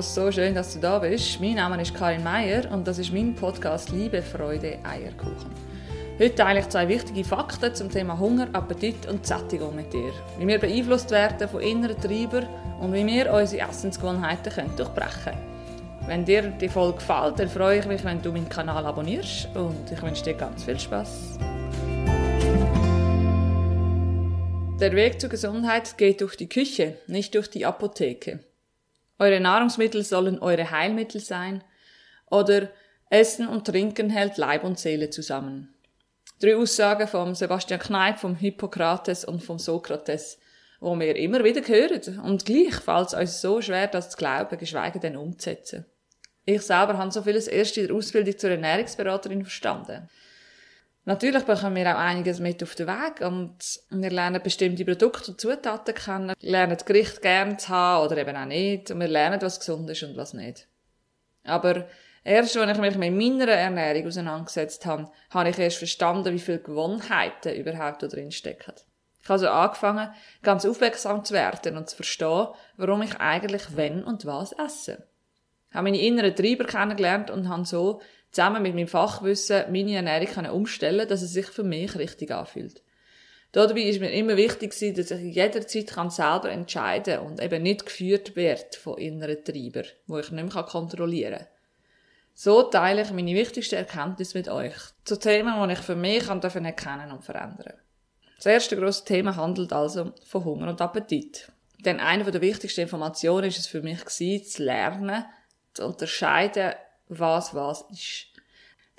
Hallo, so schön, dass du da bist. Mein Name ist Karin Meier und das ist mein Podcast Liebe, Freude, Eierkuchen. Heute teile ich zwei wichtige Fakten zum Thema Hunger, Appetit und Sättigung mit dir. Wie wir beeinflusst werden von inneren Treibern und wie wir unsere Essensgewohnheiten können durchbrechen können. Wenn dir die Folge gefällt, dann freue ich mich, wenn du meinen Kanal abonnierst und ich wünsche dir ganz viel Spaß. Der Weg zur Gesundheit geht durch die Küche, nicht durch die Apotheke. Eure Nahrungsmittel sollen eure Heilmittel sein oder Essen und Trinken hält Leib und Seele zusammen. Drei Aussagen von Sebastian Kneip, vom Hippokrates und vom Sokrates, wo wir immer wieder hören und gleich fällt es uns so schwer, das zu glauben, geschweige denn umzusetzen. Ich selber habe so vieles erst in der Ausbildung zur Ernährungsberaterin verstanden. Natürlich bekommen wir auch einiges mit auf den Weg und wir lernen bestimmte Produkte und Zutaten kennen, lernen das Gericht gern zu haben oder eben auch nicht und wir lernen, was gesund ist und was nicht. Aber Erst als ich mich mit meiner Ernährung auseinandergesetzt habe, habe ich erst verstanden, wie viele Gewohnheiten überhaupt da drin stecken. Ich habe also angefangen, ganz aufmerksam zu werden und zu verstehen, warum ich eigentlich wenn und was esse. Ich habe meine inneren Treiber kennengelernt und habe so zusammen mit meinem Fachwissen meine Ernährung umstellen dass es sich für mich richtig anfühlt. Dabei ist mir immer wichtig dass ich jederzeit selber entscheiden kann und eben nicht geführt werde von inneren Treibern, wo ich nicht mehr kontrollieren kann. So teile ich meine wichtigsten Erkenntnisse mit euch zu Themen, die ich für mich erkennen und verändern Das erste grosse Thema handelt also von Hunger und Appetit. Denn eine der wichtigsten Informationen ist es für mich gewesen, zu lernen, zu unterscheiden, was was ist.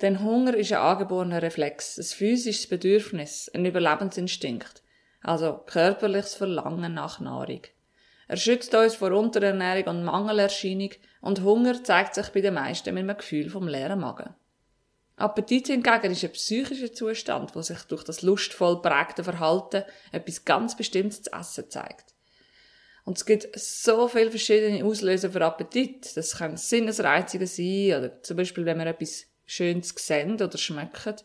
Denn Hunger ist ein angeborener Reflex, ein physisches Bedürfnis, ein Überlebensinstinkt, also körperliches Verlangen nach Nahrung. Er schützt uns vor Unterernährung und Mangelerscheinung und Hunger zeigt sich bei den meisten mit einem Gefühl vom leeren Magen. Appetit hingegen ist ein psychischer Zustand, der sich durch das lustvoll prägte Verhalten etwas ganz Bestimmtes zu essen zeigt. Und es gibt so viele verschiedene Auslöser für Appetit. Das können Sinnesreizungen sein, oder zum Beispiel, wenn wir etwas Schönes sehen oder schmecken.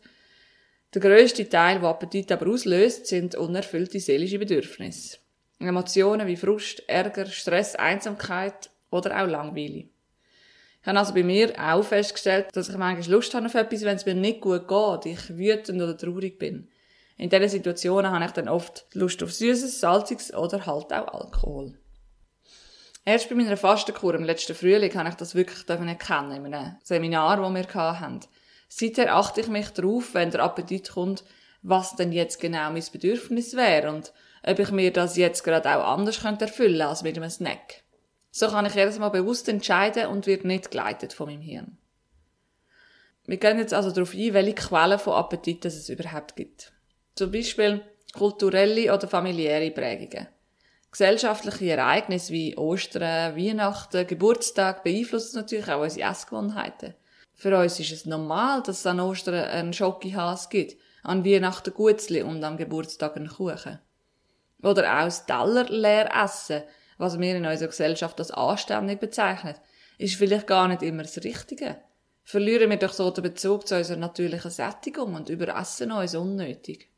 Der grösste Teil, der Appetit aber auslöst, sind unerfüllte seelische Bedürfnisse. Emotionen wie Frust, Ärger, Stress, Einsamkeit oder auch Langweile. Ich habe also bei mir auch festgestellt, dass ich manchmal Lust habe auf etwas, wenn es mir nicht gut geht, ich wütend oder traurig bin. In diesen Situationen habe ich dann oft Lust auf Süßes, Salziges oder halt auch Alkohol. Erst bei meiner Fastenkur im letzten Frühling habe ich das wirklich erkennen in einem Seminar, das wir hatten. Seither achte ich mich darauf, wenn der Appetit kommt, was denn jetzt genau mein Bedürfnis wäre und ob ich mir das jetzt gerade auch anders könnte erfüllen als mit einem Snack. So kann ich jedes Mal bewusst entscheiden und wird nicht geleitet von meinem Hirn. Wir gehen jetzt also darauf ein, welche Quellen von Appetit es überhaupt gibt. Zum Beispiel kulturelle oder familiäre Prägungen. Gesellschaftliche Ereignisse wie Ostern, Weihnachten, Geburtstag beeinflussen natürlich auch unsere Essgewohnheiten. Für uns ist es normal, dass es an Ostern einen Schokihas gibt, an Weihnachten Gutzli und am Geburtstag einen Kuchen. Oder auch das Teller leer essen, was wir in unserer Gesellschaft als anständig bezeichnen, ist vielleicht gar nicht immer das Richtige. Verlieren wir doch so den Bezug zu unserer natürlichen Sättigung und überessen uns unnötig.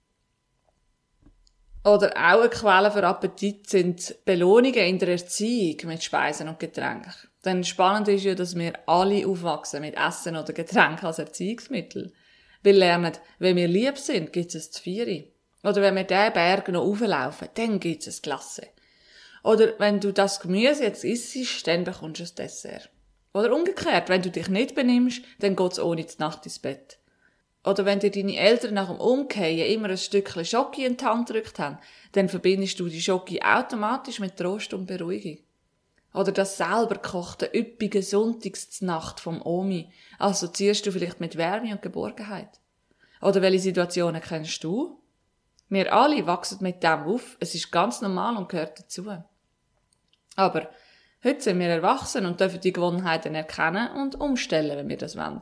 Oder auch eine Quelle für Appetit sind Belohnungen in der Erziehung mit Speisen und Getränken. Denn spannend ist ja, dass wir alle aufwachsen mit Essen oder Getränken als Erziehungsmittel. Wir lernen, wenn wir lieb sind, gibt es das Vieri. Oder wenn wir diesen Berg noch auflaufen, dann gibt es Klasse. Oder wenn du das Gemüse jetzt isst, dann bekommst du ein Dessert. Oder umgekehrt, wenn du dich nicht benimmst, dann geht's ohne die Nacht ins Bett. Oder wenn dir deine Eltern nach dem Umkehren immer ein Stückchen Schoki in die Hand gedrückt haben, dann verbindest du die Schoki automatisch mit Trost und Beruhigung. Oder das selber gekochte, üppige Sonntagsnacht vom Omi assoziierst du vielleicht mit Wärme und Geborgenheit. Oder welche Situationen kennst du? Wir alle wachsen mit dem auf. Es ist ganz normal und gehört dazu. Aber heute sind wir erwachsen und dürfen die Gewohnheiten erkennen und umstellen, wenn wir das wollen.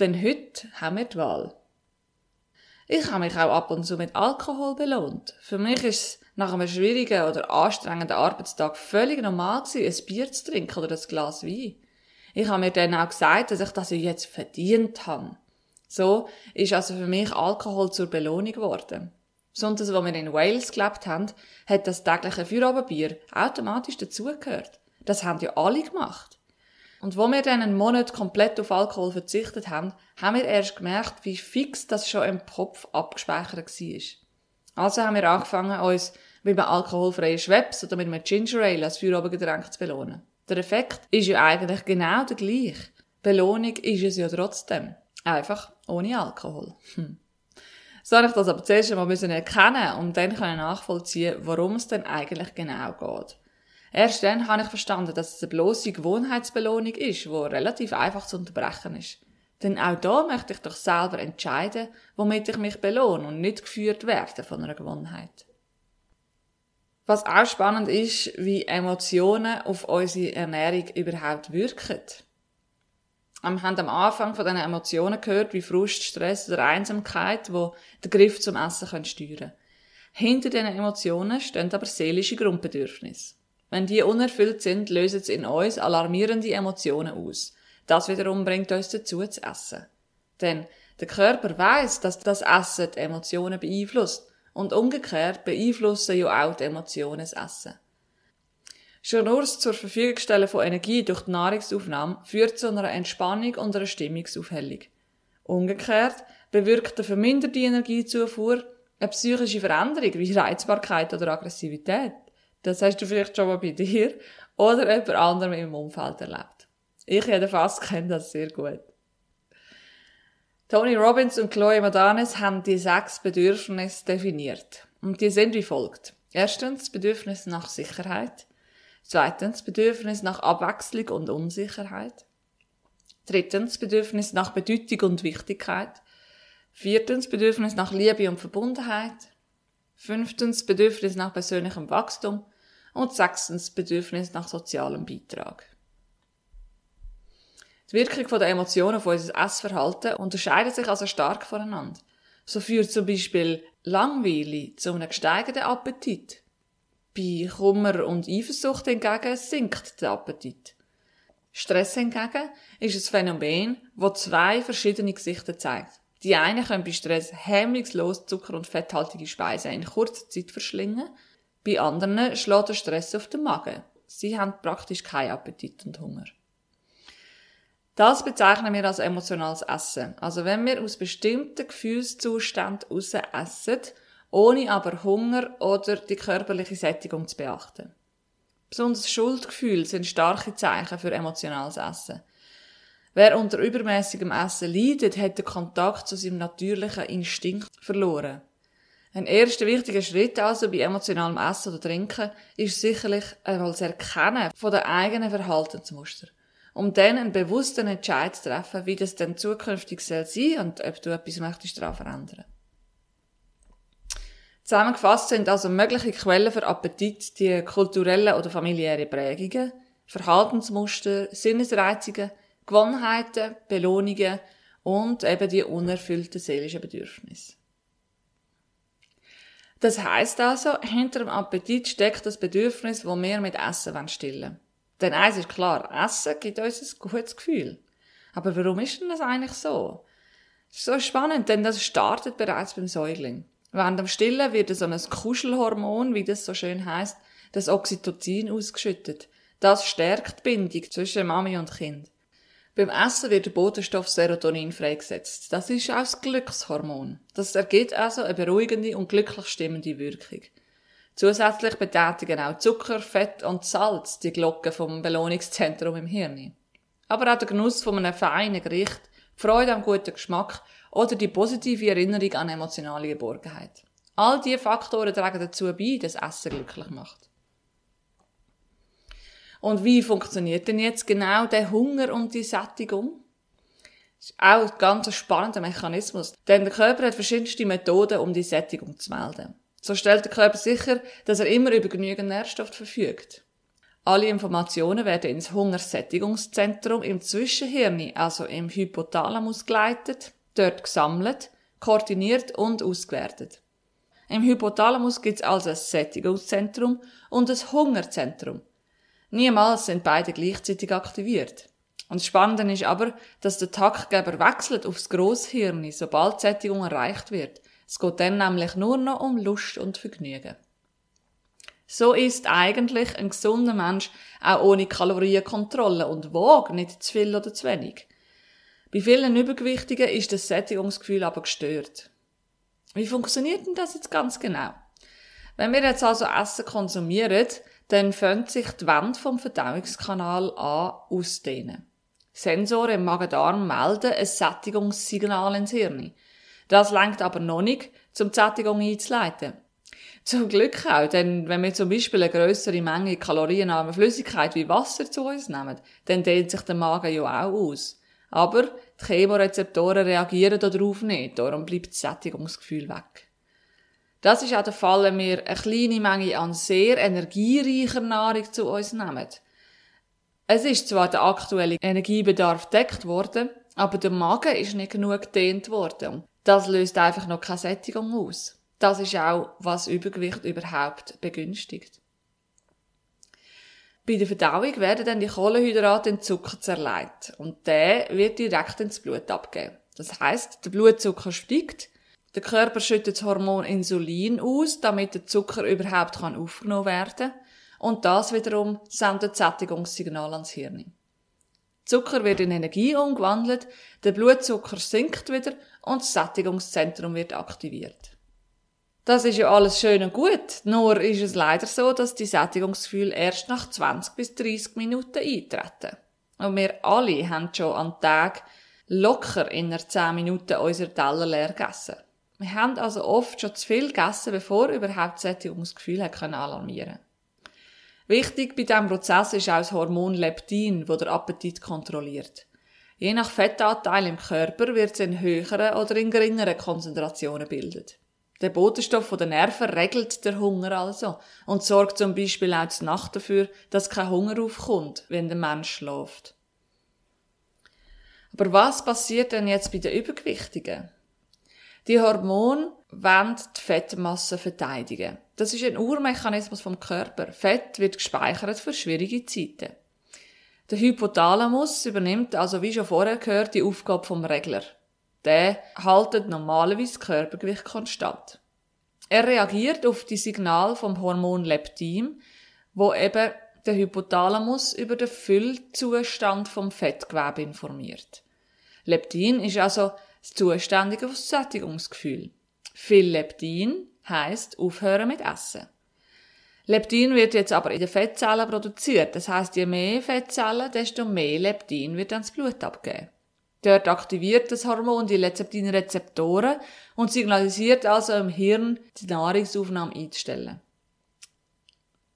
Denn heute haben wir die Wahl. Ich habe mich auch ab und zu mit Alkohol belohnt. Für mich ist es nach einem schwierigen oder anstrengenden Arbeitstag völlig normal gewesen, ein Bier zu trinken oder ein Glas Wein. Ich habe mir dann auch gesagt, dass ich das jetzt verdient habe. So ist also für mich Alkohol zur Belohnung geworden. Besonders, als wir in Wales gelebt haben, hat das tägliche Feierabendbier automatisch dazugehört. Das haben ja alle gemacht. Und wo wir dann einen Monat komplett auf Alkohol verzichtet haben, haben wir erst gemerkt, wie fix das schon im Kopf abgespeichert war. Also haben wir angefangen, uns mit einem alkoholfreien Schweppes oder mit einem Ginger Ale als Feierabendgetränk zu belohnen. Der Effekt ist ja eigentlich genau der gleiche. Belohnung ist es ja trotzdem. Einfach ohne Alkohol. Hm. So ich das aber zuerst einmal erkennen und dann können nachvollziehen, worum es denn eigentlich genau geht. Erst dann habe ich verstanden, dass es eine bloße Gewohnheitsbelohnung ist, die relativ einfach zu unterbrechen ist. Denn auch da möchte ich doch selber entscheiden, womit ich mich belohne und nicht geführt werde von einer Gewohnheit. Was auch spannend ist, wie Emotionen auf unsere Ernährung überhaupt wirken. Wir haben am Anfang von diesen Emotionen gehört, wie Frust, Stress oder Einsamkeit, wo den Griff zum Essen können steuern Hinter diesen Emotionen stehen aber seelische Grundbedürfnisse. Wenn die unerfüllt sind, lösen sie in uns alarmierende Emotionen aus. Das wiederum bringt uns dazu zu essen. Denn der Körper weiß, dass das Essen die Emotionen beeinflusst und umgekehrt beeinflussen ja auch die Emotionen das Essen. Schon nur das zur Verfügung stellen von Energie durch die Nahrungsaufnahme führt zu einer Entspannung und einer Stimmungsaufhellung. Umgekehrt bewirkt eine verminderte Energiezufuhr eine psychische Veränderung wie Reizbarkeit oder Aggressivität. Das hast du vielleicht schon mal bei dir oder jemand anderem im Umfeld erlebt. Ich jedenfalls kenne das sehr gut. Tony Robbins und Chloe Madanes haben die sechs Bedürfnisse definiert. Und die sind wie folgt. Erstens Bedürfnis nach Sicherheit. Zweitens Bedürfnis nach Abwechslung und Unsicherheit. Drittens Bedürfnis nach Bedeutung und Wichtigkeit. Viertens Bedürfnis nach Liebe und Verbundenheit. Fünftens Bedürfnis nach persönlichem Wachstum. Und sechstens Bedürfnis nach sozialem Beitrag. Die Wirkung der Emotionen auf unser Essverhalten unterscheidet sich also stark voneinander. So führt zum Beispiel Langweile zu einem gesteigerten Appetit. Bei Kummer und Eifersucht hingegen sinkt der Appetit. Stress hingegen ist ein Phänomen, das zwei verschiedene Gesichter zeigt. Die einen können bei Stress hemmungslos Zucker- und fetthaltige Speisen in kurzer Zeit verschlingen, bei anderen schlägt der Stress auf den Magen. Sie haben praktisch keinen Appetit und Hunger. Das bezeichnen wir als emotionales Essen. Also wenn wir aus bestimmten Gefühlszuständen heraus essen, ohne aber Hunger oder die körperliche Sättigung zu beachten. Besonders Schuldgefühle sind starke Zeichen für emotionales Essen. Wer unter übermäßigem Essen leidet, hat den Kontakt zu seinem natürlichen Instinkt verloren. Ein erster wichtiger Schritt also bei emotionalem Essen oder Trinken ist sicherlich einmal das Erkennen von den eigenen Verhaltensmuster um dann einen bewussten Entscheid zu treffen, wie das denn zukünftig soll sein und ob du etwas möchtest daran verändern. Zusammengefasst sind also mögliche Quellen für Appetit die kulturellen oder familiären Prägungen, Verhaltensmuster, Sinnesreizungen, Gewohnheiten, Belohnungen und eben die unerfüllten seelischen Bedürfnisse. Das heißt also, hinter dem Appetit steckt das Bedürfnis, das wir mit Essen stillen wollen. Denn eins ist klar, Essen gibt uns ein gutes Gefühl. Aber warum ist denn das eigentlich so? Das ist so spannend, denn das startet bereits beim Säugling. Während dem Stillen wird so ein Kuschelhormon, wie das so schön heißt, das Oxytocin ausgeschüttet. Das stärkt die Bindung zwischen Mami und Kind. Beim Essen wird der Botenstoff Serotonin freigesetzt. Das ist auch das Glückshormon. Das ergibt also eine beruhigende und glücklich stimmende Wirkung. Zusätzlich betätigen auch Zucker, Fett und Salz die Glocke vom Belohnungszentrum im Hirn. Aber auch der Genuss von einem feinen Gericht, die Freude am guten Geschmack oder die positive Erinnerung an emotionale Geborgenheit. All diese Faktoren tragen dazu bei, dass Essen glücklich macht. Und wie funktioniert denn jetzt genau der Hunger und die Sättigung? Das ist auch ein ganz spannender Mechanismus, denn der Körper hat verschiedenste Methoden, um die Sättigung zu melden. So stellt der Körper sicher, dass er immer über genügend Nährstoff verfügt. Alle Informationen werden ins Hungersättigungszentrum im Zwischenhirn, also im Hypothalamus geleitet, dort gesammelt, koordiniert und ausgewertet. Im Hypothalamus gibt es also ein Sättigungszentrum und ein Hungerzentrum. Niemals sind beide gleichzeitig aktiviert. Und das Spannende ist aber, dass der Taktgeber wechselt aufs Grosshirn, sobald Sättigung erreicht wird. Es geht dann nämlich nur noch um Lust und Vergnügen. So ist eigentlich ein gesunder Mensch auch ohne Kalorienkontrolle und wog nicht zu viel oder zu wenig. Bei vielen Übergewichtigen ist das Sättigungsgefühl aber gestört. Wie funktioniert denn das jetzt ganz genau? Wenn wir jetzt also Essen konsumieren, dann fängt sich die Wand vom Verdauungskanal an auszudehnen. Sensoren im Magen-Darm melden ein Sättigungssignal ins Hirn. Das lenkt aber noch nicht, um die Sättigung einzuleiten. Zum Glück auch, denn wenn wir zum Beispiel eine größere Menge kalorienarme Flüssigkeit wie Wasser zu uns nehmen, dann dehnt sich der Magen ja auch aus. Aber die Chemorezeptoren reagieren darauf nicht, darum bleibt das Sättigungsgefühl weg. Das ist auch der Fall, wenn wir eine kleine Menge an sehr energiereicher Nahrung zu uns nehmen. Es ist zwar der aktuelle Energiebedarf deckt worden, aber der Magen ist nicht genug gedehnt worden. Das löst einfach noch keine Sättigung aus. Das ist auch, was Übergewicht überhaupt begünstigt. Bei der Verdauung werden dann die Kohlenhydrate in Zucker zerlegt und der wird direkt ins Blut abgegeben. Das heißt, der Blutzucker steigt, der Körper schüttet das Hormon Insulin aus, damit der Zucker überhaupt kann aufgenommen werden und das wiederum sendet Sättigungssignal ans Hirn. Zucker wird in Energie umgewandelt, der Blutzucker sinkt wieder und das Sättigungszentrum wird aktiviert. Das ist ja alles schön und gut, nur ist es leider so, dass die Sättigungsgefühle erst nach 20 bis 30 Minuten eintreten. Und wir alle haben schon am Tag locker in einer 10 Minuten unser Teller leer gegessen. Wir haben also oft schon zu viel gegessen, bevor überhaupt Sättigungsgefühl alarmieren Wichtig bei diesem Prozess ist auch das Hormon Leptin, das der Appetit kontrolliert. Je nach Fettanteil im Körper wird es in höheren oder in geringeren Konzentrationen bildet. Der Botenstoff den Nerven regelt den Hunger also und sorgt zum Beispiel auch zur Nacht dafür, dass kein Hunger aufkommt, wenn der Mensch schläft. Aber was passiert denn jetzt bei den Übergewichtigen? Die Hormone wollen die Fettmasse verteidigen. Das ist ein Urmechanismus vom Körper. Fett wird gespeichert für schwierige Zeiten. Der Hypothalamus übernimmt also, wie schon vorher gehört, die Aufgabe vom Regler der haltet normalerweise das Körpergewicht konstant. Er reagiert auf die Signal vom Hormon Leptin, wo eben der Hypothalamus über den Füllzustand vom Fettgewebe informiert. Leptin ist also das zuständige Sättigungsgefühl. Viel Leptin heißt aufhören mit Essen. Leptin wird jetzt aber in den Fettzellen produziert. Das heißt, je mehr Fettzellen, desto mehr Leptin wird ans Blut abgeben. Dort aktiviert das Hormon die Leptin-Rezeptoren und signalisiert also im Hirn, die Nahrungsaufnahme einzustellen.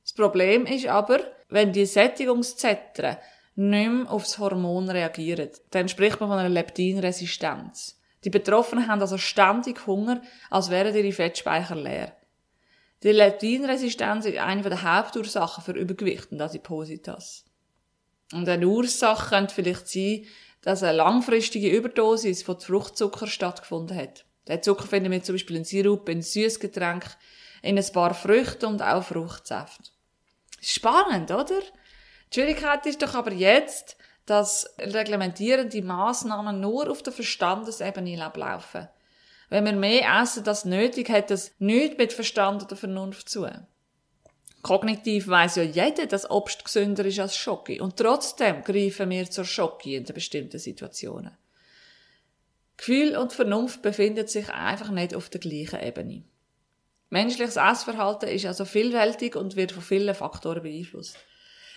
Das Problem ist aber, wenn die Sättigungszentren nicht mehr auf das Hormon reagieren, dann spricht man von einer Leptinresistenz. Die Betroffenen haben also ständig Hunger, als wären ihre Fettspeicher leer. Die Leptinresistenz ist eine der Hauptursachen für Übergewicht und Adipositas. Und eine Ursache könnte vielleicht sein, dass eine langfristige Überdosis von Fruchtzucker stattgefunden hat. Den Zucker finden wir zum Beispiel in Sirup, in Süßgetränk, in ein paar Früchten und auch Fruchtsaft. Spannend, oder? Die Schwierigkeit ist doch aber jetzt, dass reglementierende Maßnahmen nur auf der Verstandesebene ablaufen. Wenn wir mehr essen, das nötig hat, das nichts mit Verstand oder Vernunft zu. Kognitiv weiß ja jeder, dass Obst gesünder ist als Schoki. Und trotzdem greifen wir zur Schoki in bestimmten Situationen. Gefühl und Vernunft befinden sich einfach nicht auf der gleichen Ebene. Menschliches Essverhalten ist also vielfältig und wird von vielen Faktoren beeinflusst.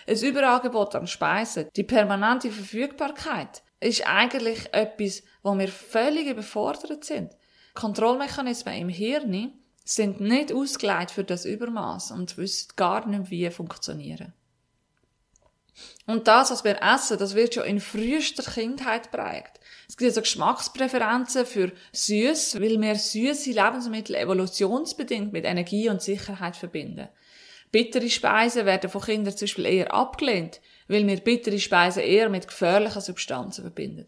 Ein Überangebot an Speisen, die permanente Verfügbarkeit, ist eigentlich etwas, wo wir völlig überfordert sind. Kontrollmechanismen im Hirn sind nicht ausgelegt für das Übermaß und wissen gar nicht, wie funktionieren. Und das, was wir essen, das wird schon in frühester Kindheit prägt. Es gibt also Geschmackspräferenzen für süß, weil wir süße Lebensmittel evolutionsbedingt mit Energie und Sicherheit verbinden. Bittere Speisen werden von Kindern zum Beispiel eher abgelehnt, weil wir bittere Speisen eher mit gefährlichen Substanzen verbinden.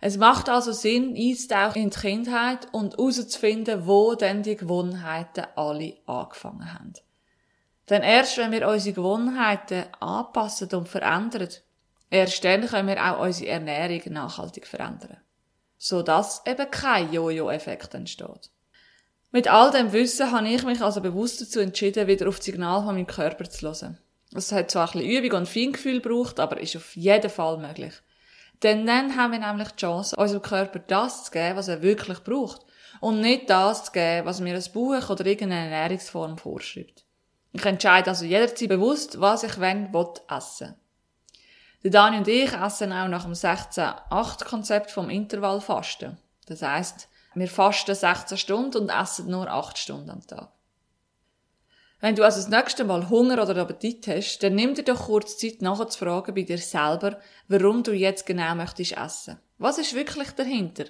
Es macht also Sinn, einzutauchen in die Kindheit und herauszufinden, wo denn die Gewohnheiten alle angefangen haben. Denn erst wenn wir unsere Gewohnheiten anpassen und verändern, erst dann können wir auch unsere Ernährung nachhaltig verändern. Sodass eben kein Jojo-Effekt entsteht. Mit all dem Wissen habe ich mich also bewusst dazu entschieden, wieder auf das Signal von meinem Körper zu hören. Es hat zwar ein bisschen Übung und Feingefühl gebraucht, aber ist auf jeden Fall möglich. Denn dann haben wir nämlich die Chance, unserem Körper das zu geben, was er wirklich braucht. Und nicht das zu geben, was mir ein Buch oder irgendeine Ernährungsform vorschreibt. Ich entscheide also jederzeit bewusst, was ich wenn will essen. Der Dani und ich essen auch nach dem 16-8-Konzept vom Intervallfasten. Das heisst, wir fasten 16 Stunden und essen nur 8 Stunden am Tag. Wenn du also das nächste Mal Hunger oder Appetit hast, dann nimm dir doch kurz Zeit nachzufragen bei dir selber, warum du jetzt genau möchtest essen. Was ist wirklich dahinter?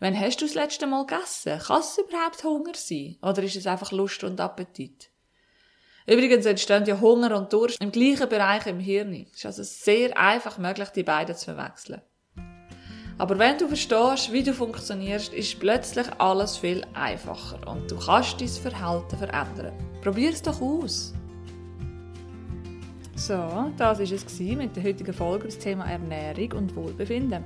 Wann hast du das letzte Mal gegessen? Kann es überhaupt Hunger sein? Oder ist es einfach Lust und Appetit? Übrigens entstehen ja Hunger und Durst im gleichen Bereich im Hirn. Es ist also sehr einfach möglich, die beiden zu verwechseln. Aber wenn du verstehst, wie du funktionierst, ist plötzlich alles viel einfacher und du kannst dein Verhalten verändern. Probier es doch aus. So, das war es mit der heutigen Folge das Thema Ernährung und Wohlbefinden.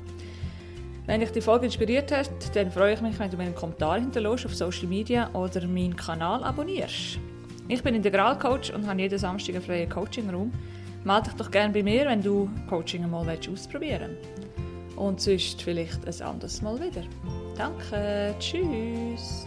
Wenn dich die Folge inspiriert hat, dann freue ich mich, wenn du mir einen Kommentar hinterlässt auf Social Media oder meinen Kanal abonnierst. Ich bin Integralcoach und habe jeden Samstag einen freien Coaching-Raum. Melde dich doch gerne bei mir, wenn du Coaching einmal ausprobieren willst. Und sonst vielleicht ein anderes Mal wieder. Danke, tschüss.